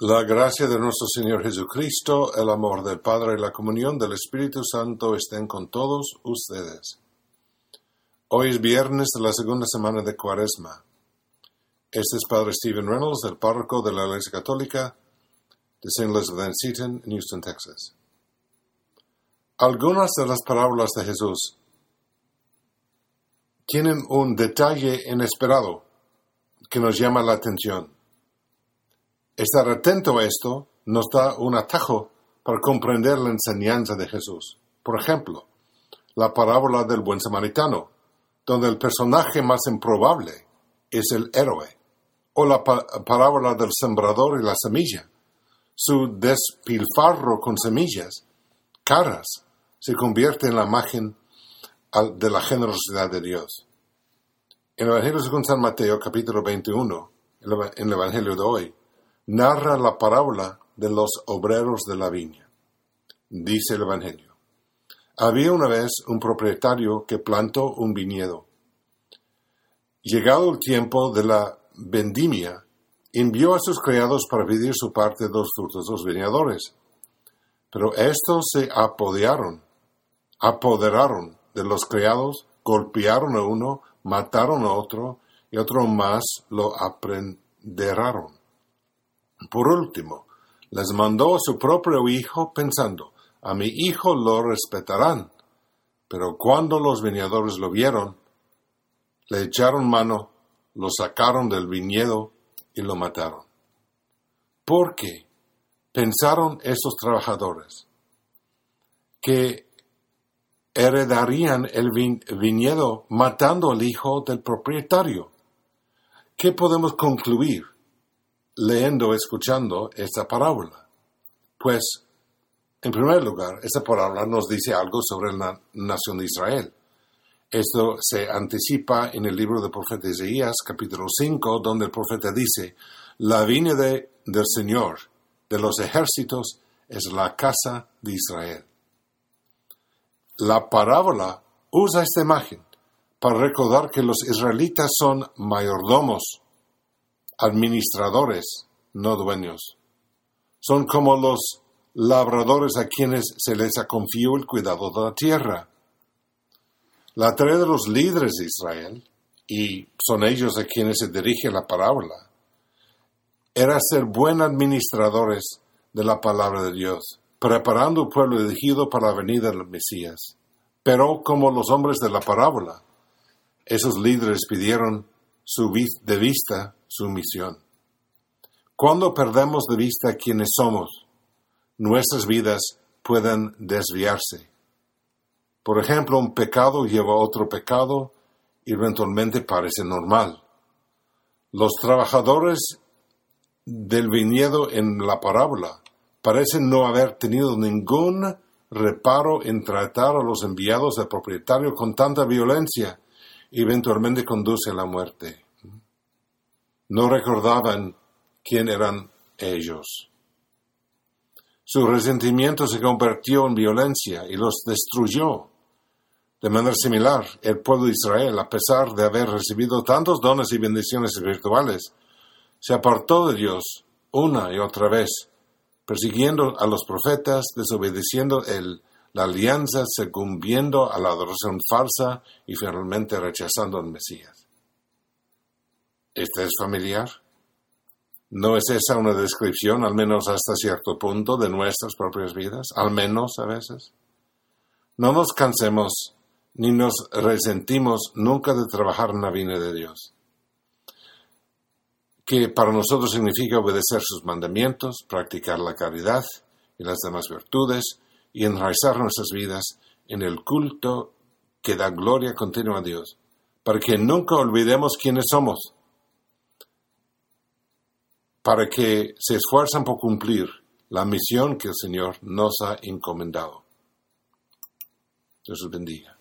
La gracia de nuestro Señor Jesucristo, el amor del Padre y la comunión del Espíritu Santo estén con todos ustedes. Hoy es viernes de la segunda semana de Cuaresma. Este es Padre Stephen Reynolds, el párroco de la Iglesia Católica de St. Elizabeth Seton en Houston, Texas. Algunas de las parábolas de Jesús tienen un detalle inesperado que nos llama la atención. Estar atento a esto nos da un atajo para comprender la enseñanza de Jesús. Por ejemplo, la parábola del buen samaritano, donde el personaje más improbable es el héroe, o la parábola del sembrador y la semilla. Su despilfarro con semillas caras se convierte en la imagen de la generosidad de Dios. En el Evangelio según San Mateo, capítulo 21, en el Evangelio de hoy, narra la parábola de los obreros de la viña. Dice el Evangelio. Había una vez un propietario que plantó un viñedo. Llegado el tiempo de la vendimia, envió a sus criados para pedir su parte de los frutos de los viñadores. Pero estos se apoderaron, apoderaron de los criados, golpearon a uno, mataron a otro, y otro más lo aprenderaron. Por último, les mandó a su propio hijo pensando, a mi hijo lo respetarán. Pero cuando los viñadores lo vieron, le echaron mano, lo sacaron del viñedo y lo mataron. ¿Por qué? Pensaron esos trabajadores que heredarían el viñedo matando al hijo del propietario. ¿Qué podemos concluir? Leyendo, escuchando esta parábola? Pues, en primer lugar, esta parábola nos dice algo sobre la nación de Israel. Esto se anticipa en el libro del profeta Isaías, capítulo 5, donde el profeta dice, la viña del Señor, de los ejércitos, es la casa de Israel. La parábola usa esta imagen para recordar que los israelitas son mayordomos administradores, no dueños. Son como los labradores a quienes se les ha confiado el cuidado de la tierra. La tarea de los líderes de Israel, y son ellos a quienes se dirige la parábola, era ser buenos administradores de la palabra de Dios, preparando el pueblo elegido para la venida del Mesías. Pero como los hombres de la parábola, esos líderes pidieron su de vista su misión. Cuando perdemos de vista quiénes somos, nuestras vidas pueden desviarse. Por ejemplo, un pecado lleva a otro pecado y eventualmente parece normal. Los trabajadores del viñedo en la parábola parecen no haber tenido ningún reparo en tratar a los enviados del propietario con tanta violencia y eventualmente conduce a la muerte. No recordaban quién eran ellos. Su resentimiento se convirtió en violencia y los destruyó. De manera similar, el pueblo de Israel, a pesar de haber recibido tantos dones y bendiciones espirituales, se apartó de Dios una y otra vez, persiguiendo a los profetas, desobedeciendo la alianza, sucumbiendo a la adoración falsa y finalmente rechazando al Mesías. ¿Este es familiar? ¿No es esa una descripción, al menos hasta cierto punto, de nuestras propias vidas? Al menos a veces. No nos cansemos ni nos resentimos nunca de trabajar en la vida de Dios, que para nosotros significa obedecer sus mandamientos, practicar la caridad y las demás virtudes y enraizar nuestras vidas en el culto que da gloria continua a Dios, para que nunca olvidemos quiénes somos para que se esfuerzan por cumplir la misión que el Señor nos ha encomendado. Dios los bendiga.